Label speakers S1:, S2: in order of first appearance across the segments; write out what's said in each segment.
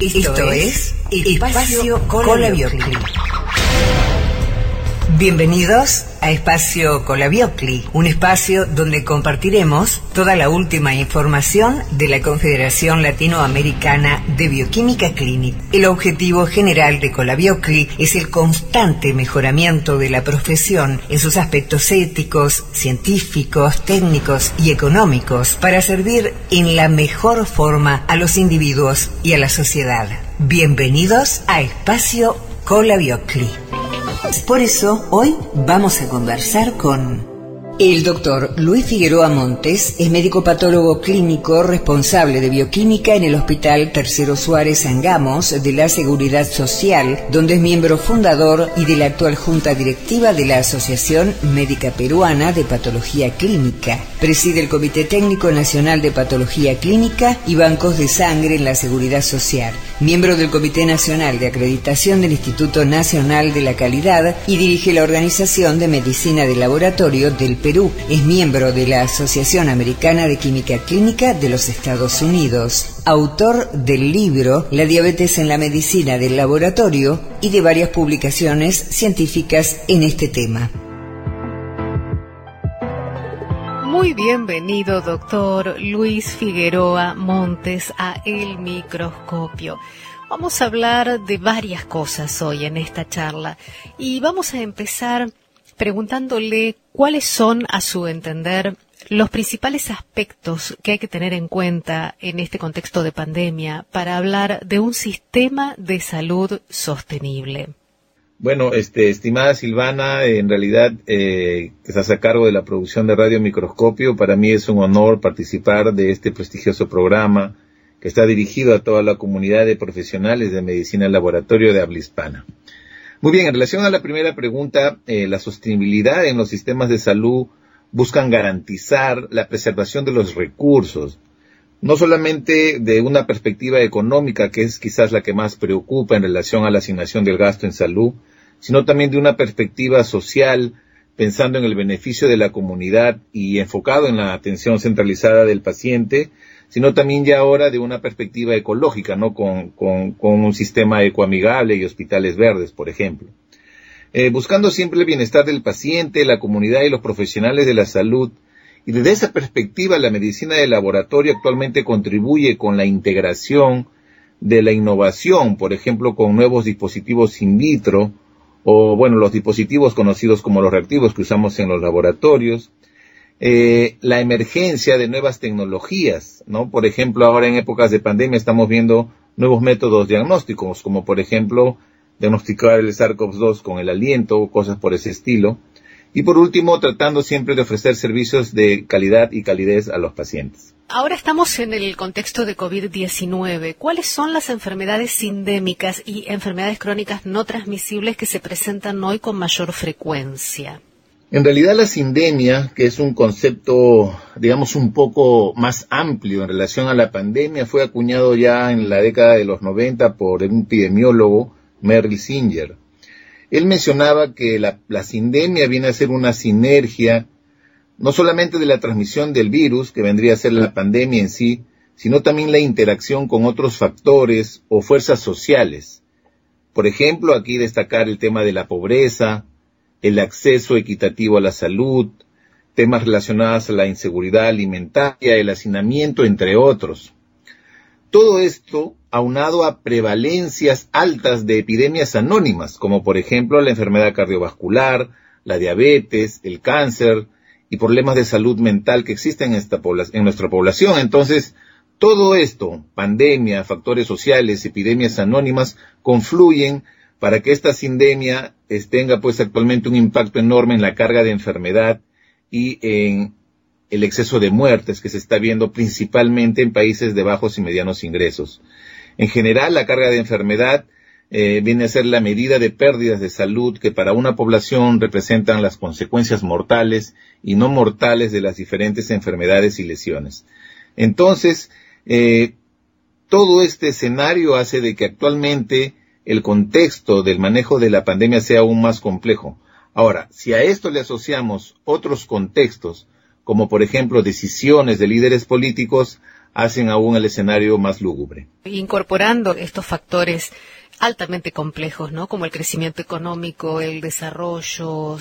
S1: Esto es Espacio Cola Bienvenidos a Espacio Colabiocli, un espacio donde compartiremos toda la última información de la Confederación Latinoamericana de Bioquímica Clínica. El objetivo general de Colabiocli es el constante mejoramiento de la profesión en sus aspectos éticos, científicos, técnicos y económicos para servir en la mejor forma a los individuos y a la sociedad. Bienvenidos a Espacio Colabiocli. Por eso, hoy vamos a conversar con el doctor Luis Figueroa Montes es médico patólogo clínico responsable de bioquímica en el Hospital Tercero Suárez Angamos de la Seguridad Social, donde es miembro fundador y de la actual junta directiva de la Asociación Médica Peruana de Patología Clínica. Preside el Comité Técnico Nacional de Patología Clínica y Bancos de Sangre en la Seguridad Social. Miembro del Comité Nacional de Acreditación del Instituto Nacional de la Calidad y dirige la Organización de Medicina de Laboratorio del Perú. Es miembro de la Asociación Americana de Química Clínica de los Estados Unidos. Autor del libro La diabetes en la medicina del laboratorio y de varias publicaciones científicas en este tema.
S2: Bienvenido, doctor Luis Figueroa Montes, a El Microscopio. Vamos a hablar de varias cosas hoy en esta charla y vamos a empezar preguntándole cuáles son, a su entender, los principales aspectos que hay que tener en cuenta en este contexto de pandemia para hablar de un sistema de salud sostenible.
S3: Bueno, este, estimada Silvana, en realidad eh, estás a cargo de la producción de Radio Microscopio, para mí es un honor participar de este prestigioso programa que está dirigido a toda la comunidad de profesionales de medicina laboratorio de habla hispana. Muy bien, en relación a la primera pregunta, eh, la sostenibilidad en los sistemas de salud buscan garantizar la preservación de los recursos, no solamente de una perspectiva económica, que es quizás la que más preocupa en relación a la asignación del gasto en salud, sino también de una perspectiva social, pensando en el beneficio de la comunidad y enfocado en la atención centralizada del paciente, sino también ya ahora de una perspectiva ecológica, ¿no? Con, con, un sistema ecoamigable y hospitales verdes, por ejemplo. Eh, buscando siempre el bienestar del paciente, la comunidad y los profesionales de la salud, y desde esa perspectiva la medicina de laboratorio actualmente contribuye con la integración de la innovación, por ejemplo, con nuevos dispositivos in vitro, o bueno, los dispositivos conocidos como los reactivos que usamos en los laboratorios, eh, la emergencia de nuevas tecnologías, ¿no? Por ejemplo, ahora en épocas de pandemia estamos viendo nuevos métodos diagnósticos, como por ejemplo diagnosticar el SARS-CoV-2 con el aliento, cosas por ese estilo. Y por último, tratando siempre de ofrecer servicios de calidad y calidez a los pacientes.
S2: Ahora estamos en el contexto de COVID-19. ¿Cuáles son las enfermedades sindémicas y enfermedades crónicas no transmisibles que se presentan hoy con mayor frecuencia?
S3: En realidad la sindemia, que es un concepto, digamos, un poco más amplio en relación a la pandemia, fue acuñado ya en la década de los 90 por un epidemiólogo, Merrill Singer. Él mencionaba que la, la sindemia viene a ser una sinergia, no solamente de la transmisión del virus, que vendría a ser la pandemia en sí, sino también la interacción con otros factores o fuerzas sociales. Por ejemplo, aquí destacar el tema de la pobreza, el acceso equitativo a la salud, temas relacionados a la inseguridad alimentaria, el hacinamiento, entre otros. Todo esto aunado a prevalencias altas de epidemias anónimas, como por ejemplo la enfermedad cardiovascular, la diabetes, el cáncer y problemas de salud mental que existen en, esta en nuestra población. Entonces, todo esto, pandemia, factores sociales, epidemias anónimas, confluyen para que esta sindemia tenga pues actualmente un impacto enorme en la carga de enfermedad y en el exceso de muertes que se está viendo principalmente en países de bajos y medianos ingresos. En general, la carga de enfermedad eh, viene a ser la medida de pérdidas de salud que para una población representan las consecuencias mortales y no mortales de las diferentes enfermedades y lesiones. Entonces, eh, todo este escenario hace de que actualmente el contexto del manejo de la pandemia sea aún más complejo. Ahora, si a esto le asociamos otros contextos, como por ejemplo decisiones de líderes políticos, hacen aún el escenario más lúgubre.
S2: Incorporando estos factores altamente complejos, ¿no? Como el crecimiento económico, el desarrollo.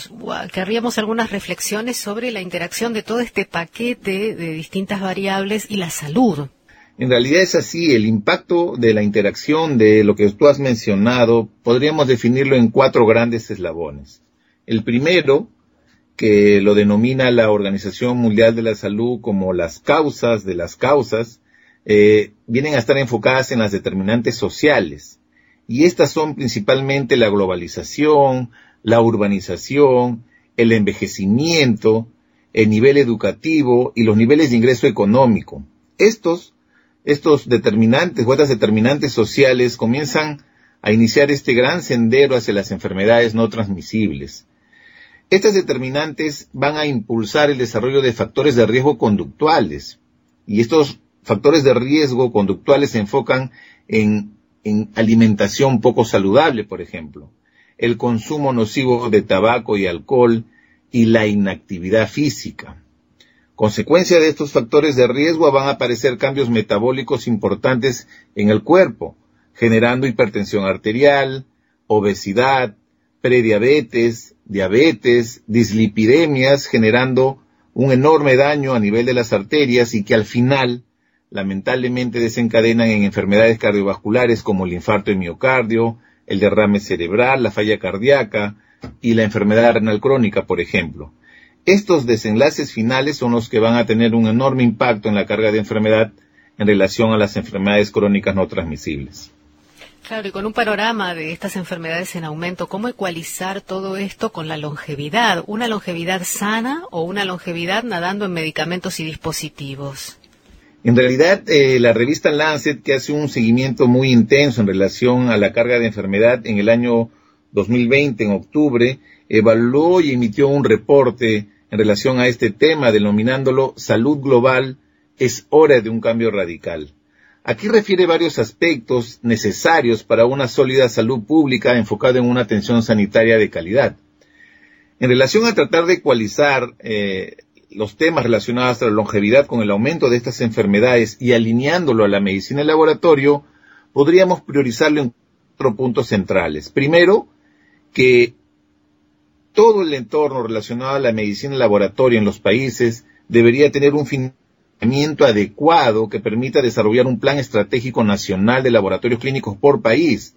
S2: Querríamos algunas reflexiones sobre la interacción de todo este paquete de distintas variables y la salud.
S3: En realidad es así, el impacto de la interacción de lo que tú has mencionado podríamos definirlo en cuatro grandes eslabones. El primero, que lo denomina la Organización Mundial de la Salud como las causas de las causas, eh, vienen a estar enfocadas en las determinantes sociales. Y estas son principalmente la globalización, la urbanización, el envejecimiento, el nivel educativo y los niveles de ingreso económico. Estos estos determinantes o estas determinantes sociales comienzan a iniciar este gran sendero hacia las enfermedades no transmisibles. Estas determinantes van a impulsar el desarrollo de factores de riesgo conductuales y estos factores de riesgo conductuales se enfocan en, en alimentación poco saludable, por ejemplo, el consumo nocivo de tabaco y alcohol y la inactividad física. Consecuencia de estos factores de riesgo van a aparecer cambios metabólicos importantes en el cuerpo, generando hipertensión arterial, obesidad, prediabetes, diabetes, dislipidemias, generando un enorme daño a nivel de las arterias y que al final lamentablemente desencadenan en enfermedades cardiovasculares como el infarto de miocardio, el derrame cerebral, la falla cardíaca y la enfermedad renal crónica, por ejemplo. Estos desenlaces finales son los que van a tener un enorme impacto en la carga de enfermedad en relación a las enfermedades crónicas no transmisibles.
S2: Claro, y con un panorama de estas enfermedades en aumento, ¿cómo ecualizar todo esto con la longevidad? ¿Una longevidad sana o una longevidad nadando en medicamentos y dispositivos?
S3: En realidad, eh, la revista Lancet, que hace un seguimiento muy intenso en relación a la carga de enfermedad en el año 2020, en octubre, evaluó y emitió un reporte en relación a este tema, denominándolo Salud Global, es hora de un cambio radical. Aquí refiere varios aspectos necesarios para una sólida salud pública enfocada en una atención sanitaria de calidad. En relación a tratar de ecualizar eh, los temas relacionados a la longevidad con el aumento de estas enfermedades y alineándolo a la medicina de laboratorio, podríamos priorizarlo en cuatro puntos centrales. Primero, que todo el entorno relacionado a la medicina laboratorio en los países debería tener un financiamiento adecuado que permita desarrollar un plan estratégico nacional de laboratorios clínicos por país,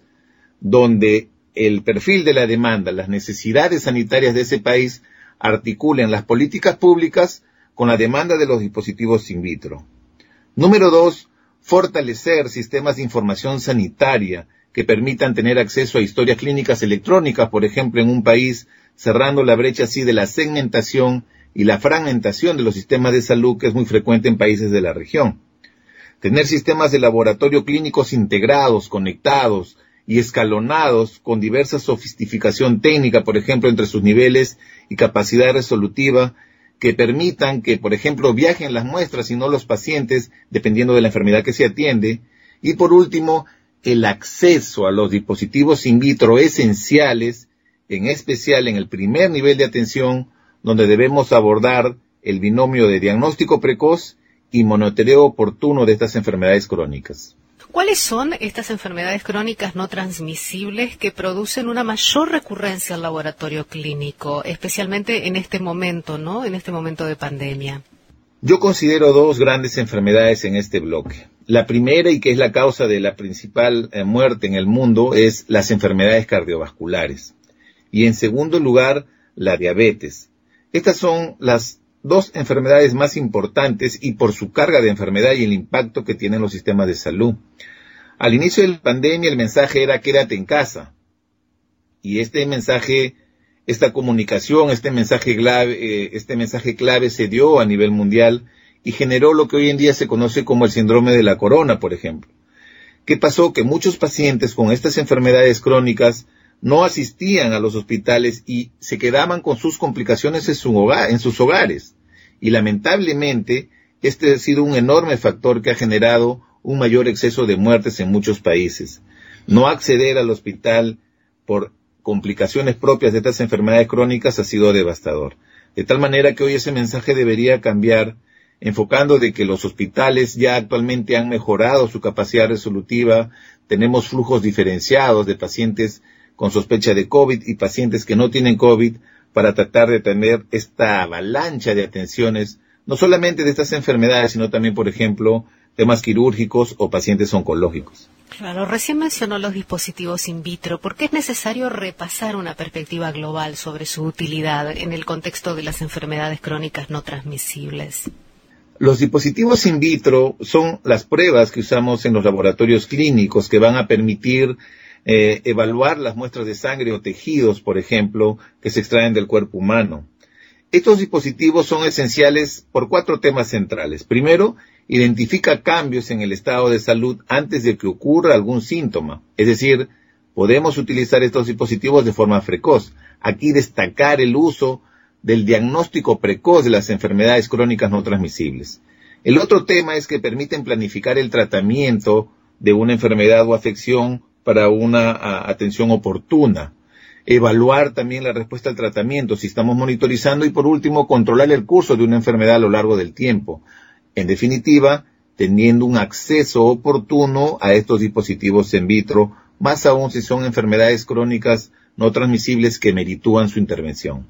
S3: donde el perfil de la demanda, las necesidades sanitarias de ese país articulen las políticas públicas con la demanda de los dispositivos in vitro. Número dos, fortalecer sistemas de información sanitaria que permitan tener acceso a historias clínicas electrónicas, por ejemplo, en un país cerrando la brecha así de la segmentación y la fragmentación de los sistemas de salud que es muy frecuente en países de la región. Tener sistemas de laboratorio clínicos integrados, conectados y escalonados con diversa sofisticación técnica, por ejemplo, entre sus niveles y capacidad resolutiva, que permitan que, por ejemplo, viajen las muestras y no los pacientes, dependiendo de la enfermedad que se atiende. Y por último, el acceso a los dispositivos in vitro esenciales en especial en el primer nivel de atención, donde debemos abordar el binomio de diagnóstico precoz y monitoreo oportuno de estas enfermedades crónicas.
S2: ¿Cuáles son estas enfermedades crónicas no transmisibles que producen una mayor recurrencia al laboratorio clínico, especialmente en este momento, ¿no? En este momento de pandemia.
S3: Yo considero dos grandes enfermedades en este bloque. La primera, y que es la causa de la principal eh, muerte en el mundo, es las enfermedades cardiovasculares y en segundo lugar la diabetes. Estas son las dos enfermedades más importantes y por su carga de enfermedad y el impacto que tienen los sistemas de salud. Al inicio de la pandemia el mensaje era quédate en casa. Y este mensaje, esta comunicación, este mensaje clave, eh, este mensaje clave se dio a nivel mundial y generó lo que hoy en día se conoce como el síndrome de la corona, por ejemplo ¿Qué pasó? Que muchos pacientes con estas enfermedades crónicas no asistían a los hospitales y se quedaban con sus complicaciones en, su hogar, en sus hogares. Y lamentablemente, este ha sido un enorme factor que ha generado un mayor exceso de muertes en muchos países. No acceder al hospital por complicaciones propias de estas enfermedades crónicas ha sido devastador. De tal manera que hoy ese mensaje debería cambiar enfocando de que los hospitales ya actualmente han mejorado su capacidad resolutiva, tenemos flujos diferenciados de pacientes con sospecha de COVID y pacientes que no tienen COVID para tratar de tener esta avalancha de atenciones, no solamente de estas enfermedades, sino también, por ejemplo, temas quirúrgicos o pacientes oncológicos.
S2: Claro, recién mencionó los dispositivos in vitro. ¿Por qué es necesario repasar una perspectiva global sobre su utilidad en el contexto de las enfermedades crónicas no transmisibles?
S3: Los dispositivos in vitro son las pruebas que usamos en los laboratorios clínicos que van a permitir eh, evaluar las muestras de sangre o tejidos, por ejemplo, que se extraen del cuerpo humano. Estos dispositivos son esenciales por cuatro temas centrales. Primero, identifica cambios en el estado de salud antes de que ocurra algún síntoma. Es decir, podemos utilizar estos dispositivos de forma precoz. Aquí destacar el uso del diagnóstico precoz de las enfermedades crónicas no transmisibles. El otro tema es que permiten planificar el tratamiento de una enfermedad o afección para una atención oportuna. Evaluar también la respuesta al tratamiento si estamos monitorizando y por último controlar el curso de una enfermedad a lo largo del tiempo. En definitiva, teniendo un acceso oportuno a estos dispositivos en vitro, más aún si son enfermedades crónicas no transmisibles que meritúan su intervención.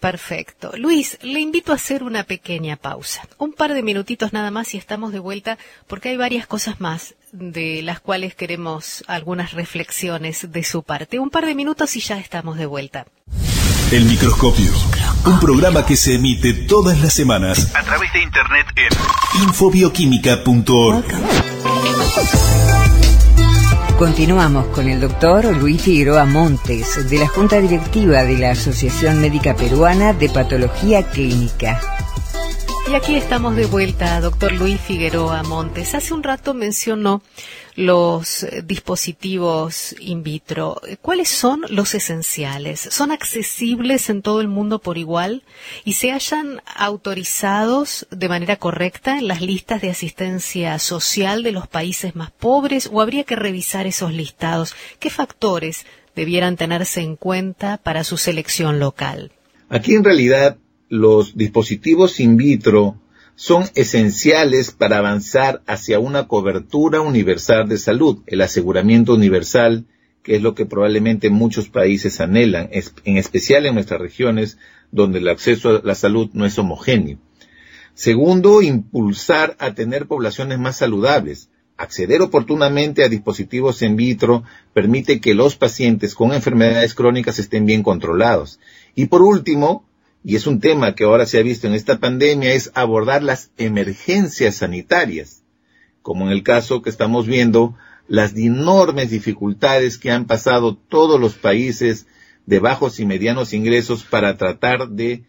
S2: Perfecto. Luis, le invito a hacer una pequeña pausa. Un par de minutitos nada más y estamos de vuelta porque hay varias cosas más de las cuales queremos algunas reflexiones de su parte. Un par de minutos y ya estamos de vuelta.
S4: El microscopio. Un programa que se emite todas las semanas a través de internet en infobioquímica.org.
S1: Continuamos con el doctor Luis Figueroa Montes, de la Junta Directiva de la Asociación Médica Peruana de Patología Clínica.
S2: Y aquí estamos de vuelta, doctor Luis Figueroa Montes. Hace un rato mencionó los dispositivos in vitro. ¿Cuáles son los esenciales? ¿Son accesibles en todo el mundo por igual y se hayan autorizados de manera correcta en las listas de asistencia social de los países más pobres o habría que revisar esos listados? ¿Qué factores debieran tenerse en cuenta para su selección local?
S3: Aquí en realidad los dispositivos in vitro son esenciales para avanzar hacia una cobertura universal de salud, el aseguramiento universal, que es lo que probablemente muchos países anhelan, en especial en nuestras regiones donde el acceso a la salud no es homogéneo. Segundo, impulsar a tener poblaciones más saludables. Acceder oportunamente a dispositivos in vitro permite que los pacientes con enfermedades crónicas estén bien controlados. Y por último, y es un tema que ahora se ha visto en esta pandemia, es abordar las emergencias sanitarias, como en el caso que estamos viendo, las enormes dificultades que han pasado todos los países de bajos y medianos ingresos para tratar de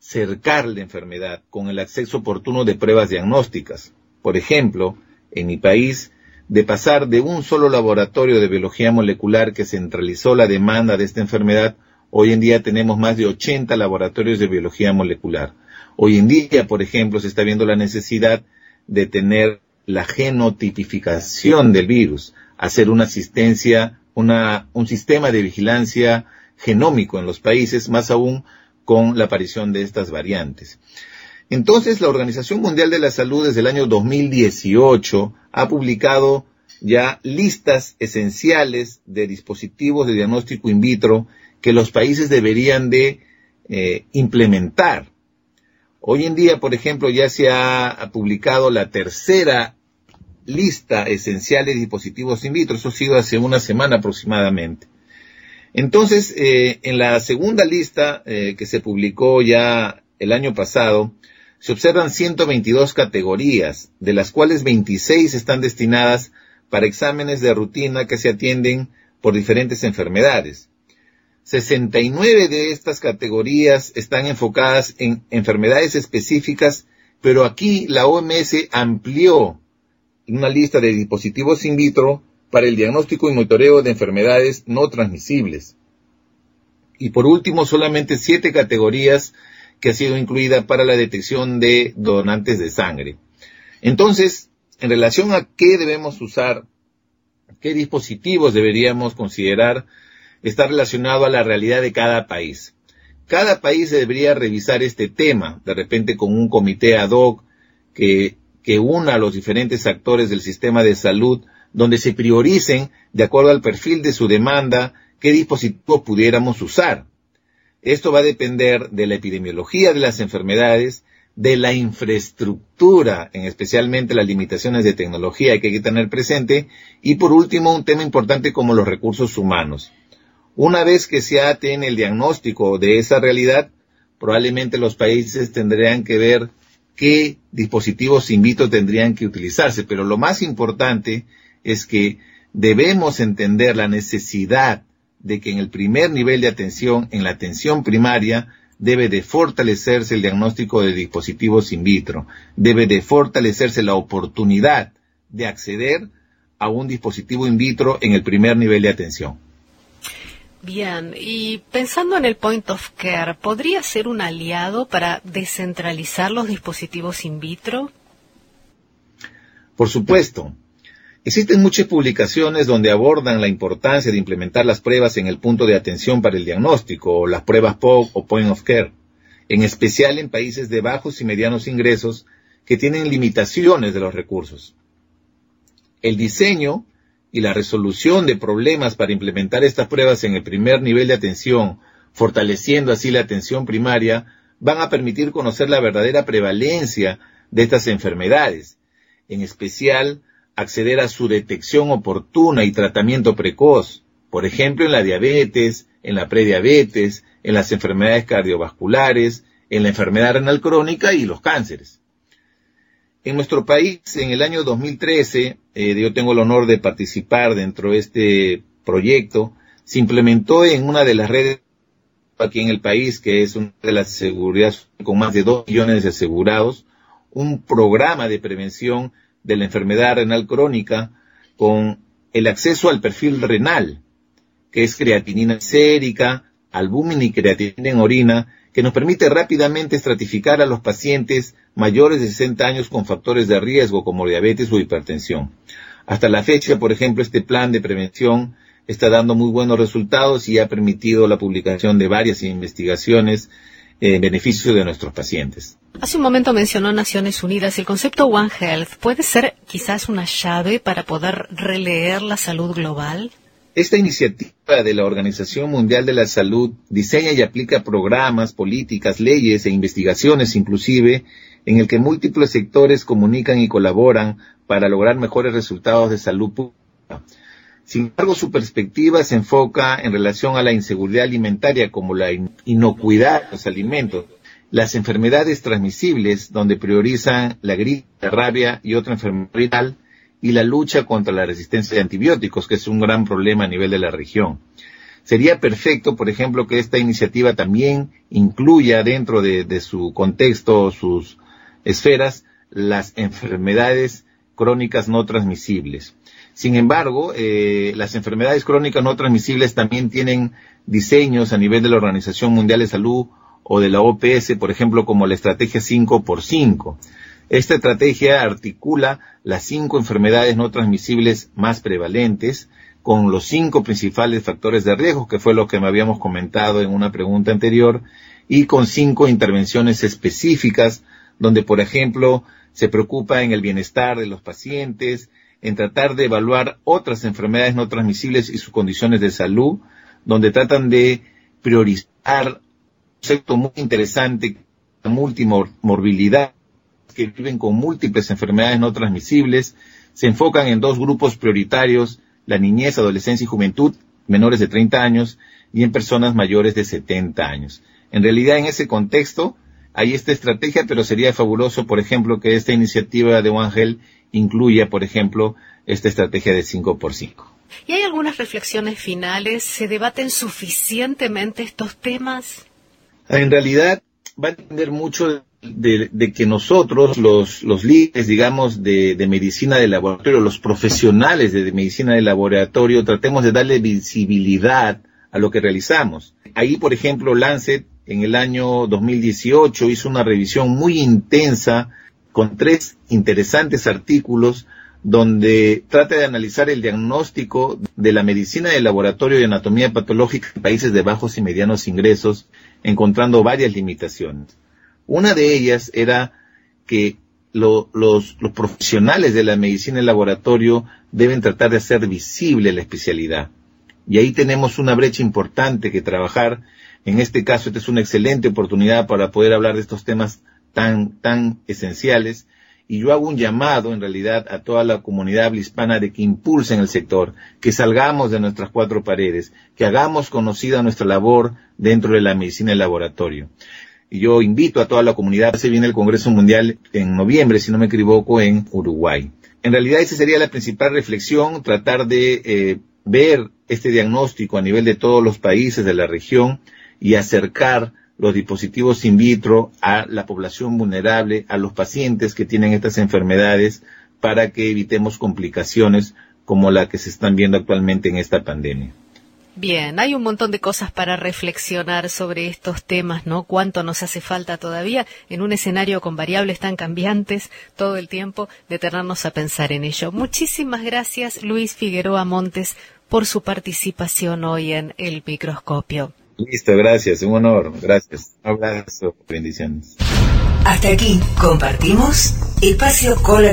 S3: cercar la enfermedad con el acceso oportuno de pruebas diagnósticas. Por ejemplo, en mi país, de pasar de un solo laboratorio de biología molecular que centralizó la demanda de esta enfermedad Hoy en día tenemos más de 80 laboratorios de biología molecular. Hoy en día, por ejemplo, se está viendo la necesidad de tener la genotipificación del virus, hacer una asistencia, una, un sistema de vigilancia genómico en los países, más aún con la aparición de estas variantes. Entonces, la Organización Mundial de la Salud desde el año 2018 ha publicado ya listas esenciales de dispositivos de diagnóstico in vitro que los países deberían de eh, implementar. Hoy en día, por ejemplo, ya se ha, publicado la tercera lista esencial de dispositivos in vitro. Eso ha sido hace una semana aproximadamente. Entonces, eh, en la segunda lista eh, que se publicó ya el año pasado, se observan 122 categorías, de las cuales 26 están destinadas para exámenes de rutina que se atienden por diferentes enfermedades. 69 de estas categorías están enfocadas en enfermedades específicas, pero aquí la OMS amplió una lista de dispositivos in vitro para el diagnóstico y monitoreo de enfermedades no transmisibles. Y por último, solamente siete categorías que ha sido incluida para la detección de donantes de sangre. Entonces, en relación a qué debemos usar, qué dispositivos deberíamos considerar, está relacionado a la realidad de cada país. Cada país debería revisar este tema, de repente con un comité ad hoc que, que una a los diferentes actores del sistema de salud, donde se prioricen, de acuerdo al perfil de su demanda, qué dispositivos pudiéramos usar. Esto va a depender de la epidemiología de las enfermedades, de la infraestructura, en especialmente las limitaciones de tecnología que hay que tener presente, y por último un tema importante como los recursos humanos. Una vez que se tiene el diagnóstico de esa realidad, probablemente los países tendrían que ver qué dispositivos in vitro tendrían que utilizarse, pero lo más importante es que debemos entender la necesidad de que en el primer nivel de atención, en la atención primaria, debe de fortalecerse el diagnóstico de dispositivos in vitro, debe de fortalecerse la oportunidad de acceder a un dispositivo in vitro en el primer nivel de atención.
S2: Bien, y pensando en el point of care, ¿podría ser un aliado para descentralizar los dispositivos in vitro?
S3: Por supuesto. Existen muchas publicaciones donde abordan la importancia de implementar las pruebas en el punto de atención para el diagnóstico, o las pruebas POC o Point of Care, en especial en países de bajos y medianos ingresos que tienen limitaciones de los recursos. El diseño y la resolución de problemas para implementar estas pruebas en el primer nivel de atención, fortaleciendo así la atención primaria, van a permitir conocer la verdadera prevalencia de estas enfermedades, en especial acceder a su detección oportuna y tratamiento precoz, por ejemplo en la diabetes, en la prediabetes, en las enfermedades cardiovasculares, en la enfermedad renal crónica y los cánceres. En nuestro país, en el año 2013, eh, yo tengo el honor de participar dentro de este proyecto, se implementó en una de las redes aquí en el país, que es una de las seguridades con más de dos millones de asegurados, un programa de prevención de la enfermedad renal crónica con el acceso al perfil renal, que es creatinina sérica, albúmina y creatinina en orina, que nos permite rápidamente estratificar a los pacientes mayores de 60 años con factores de riesgo como diabetes o hipertensión. Hasta la fecha, por ejemplo, este plan de prevención está dando muy buenos resultados y ha permitido la publicación de varias investigaciones en beneficio de nuestros pacientes.
S2: Hace un momento mencionó Naciones Unidas. El concepto One Health puede ser quizás una llave para poder releer la salud global.
S3: Esta iniciativa de la Organización Mundial de la Salud diseña y aplica programas, políticas, leyes e investigaciones inclusive en el que múltiples sectores comunican y colaboran para lograr mejores resultados de salud pública. Sin embargo, su perspectiva se enfoca en relación a la inseguridad alimentaria como la inocuidad de los alimentos, las enfermedades transmisibles, donde priorizan la gripe, la rabia y otra enfermedad y la lucha contra la resistencia de antibióticos, que es un gran problema a nivel de la región. Sería perfecto, por ejemplo, que esta iniciativa también incluya dentro de, su contexto, sus esferas, las enfermedades crónicas no transmisibles. Sin embargo, eh, las enfermedades crónicas no transmisibles también tienen diseños a nivel de la Organización Mundial de Salud o de la OPS, por ejemplo, como la estrategia 5 por 5 esta estrategia articula las cinco enfermedades no transmisibles más prevalentes con los cinco principales factores de riesgo, que fue lo que me habíamos comentado en una pregunta anterior, y con cinco intervenciones específicas, donde, por ejemplo, se preocupa en el bienestar de los pacientes, en tratar de evaluar otras enfermedades no transmisibles y sus condiciones de salud, donde tratan de priorizar un concepto muy interesante, la multimorbilidad, que viven con múltiples enfermedades no transmisibles, se enfocan en dos grupos prioritarios, la niñez, adolescencia y juventud, menores de 30 años, y en personas mayores de 70 años. En realidad, en ese contexto, hay esta estrategia, pero sería fabuloso, por ejemplo, que esta iniciativa de One Health incluya, por ejemplo, esta estrategia de 5 por 5
S2: ¿Y hay algunas reflexiones finales? ¿Se debaten suficientemente estos temas?
S3: En realidad, va a depender mucho de, que nosotros, los, los líderes, digamos, de, de, medicina de laboratorio, los profesionales de, medicina de laboratorio, tratemos de darle visibilidad a lo que realizamos. Ahí, por ejemplo, Lancet en el año 2018 hizo una revisión muy intensa con tres interesantes artículos donde trata de analizar el diagnóstico de la medicina de laboratorio y anatomía patológica en países de bajos y medianos ingresos, encontrando varias limitaciones. Una de ellas era que los, profesionales de la medicina en laboratorio deben tratar de hacer visible la especialidad. Y ahí tenemos una brecha importante que trabajar. En este caso, esta es una excelente oportunidad para poder hablar de estos temas tan, tan esenciales. Y yo hago un llamado, en realidad, a toda la comunidad hispana de que impulsen el sector, que salgamos de nuestras cuatro paredes, que hagamos conocida nuestra labor dentro de la medicina en laboratorio yo invito a toda la comunidad, se viene el Congreso Mundial en noviembre, si no me equivoco, en Uruguay. En realidad esa sería la principal reflexión, tratar de eh, ver este diagnóstico a nivel de todos los países de la región y acercar los dispositivos in vitro a la población vulnerable, a los pacientes que tienen estas enfermedades, para que evitemos complicaciones como la que se están viendo actualmente en esta pandemia.
S2: Bien, hay un montón de cosas para reflexionar sobre estos temas, ¿no? Cuánto nos hace falta todavía en un escenario con variables tan cambiantes todo el tiempo, detenernos a pensar en ello. Muchísimas gracias, Luis Figueroa Montes, por su participación hoy en El Microscopio.
S3: Listo, gracias, un honor, gracias. Un abrazo, bendiciones.
S1: Hasta aquí compartimos Espacio Cola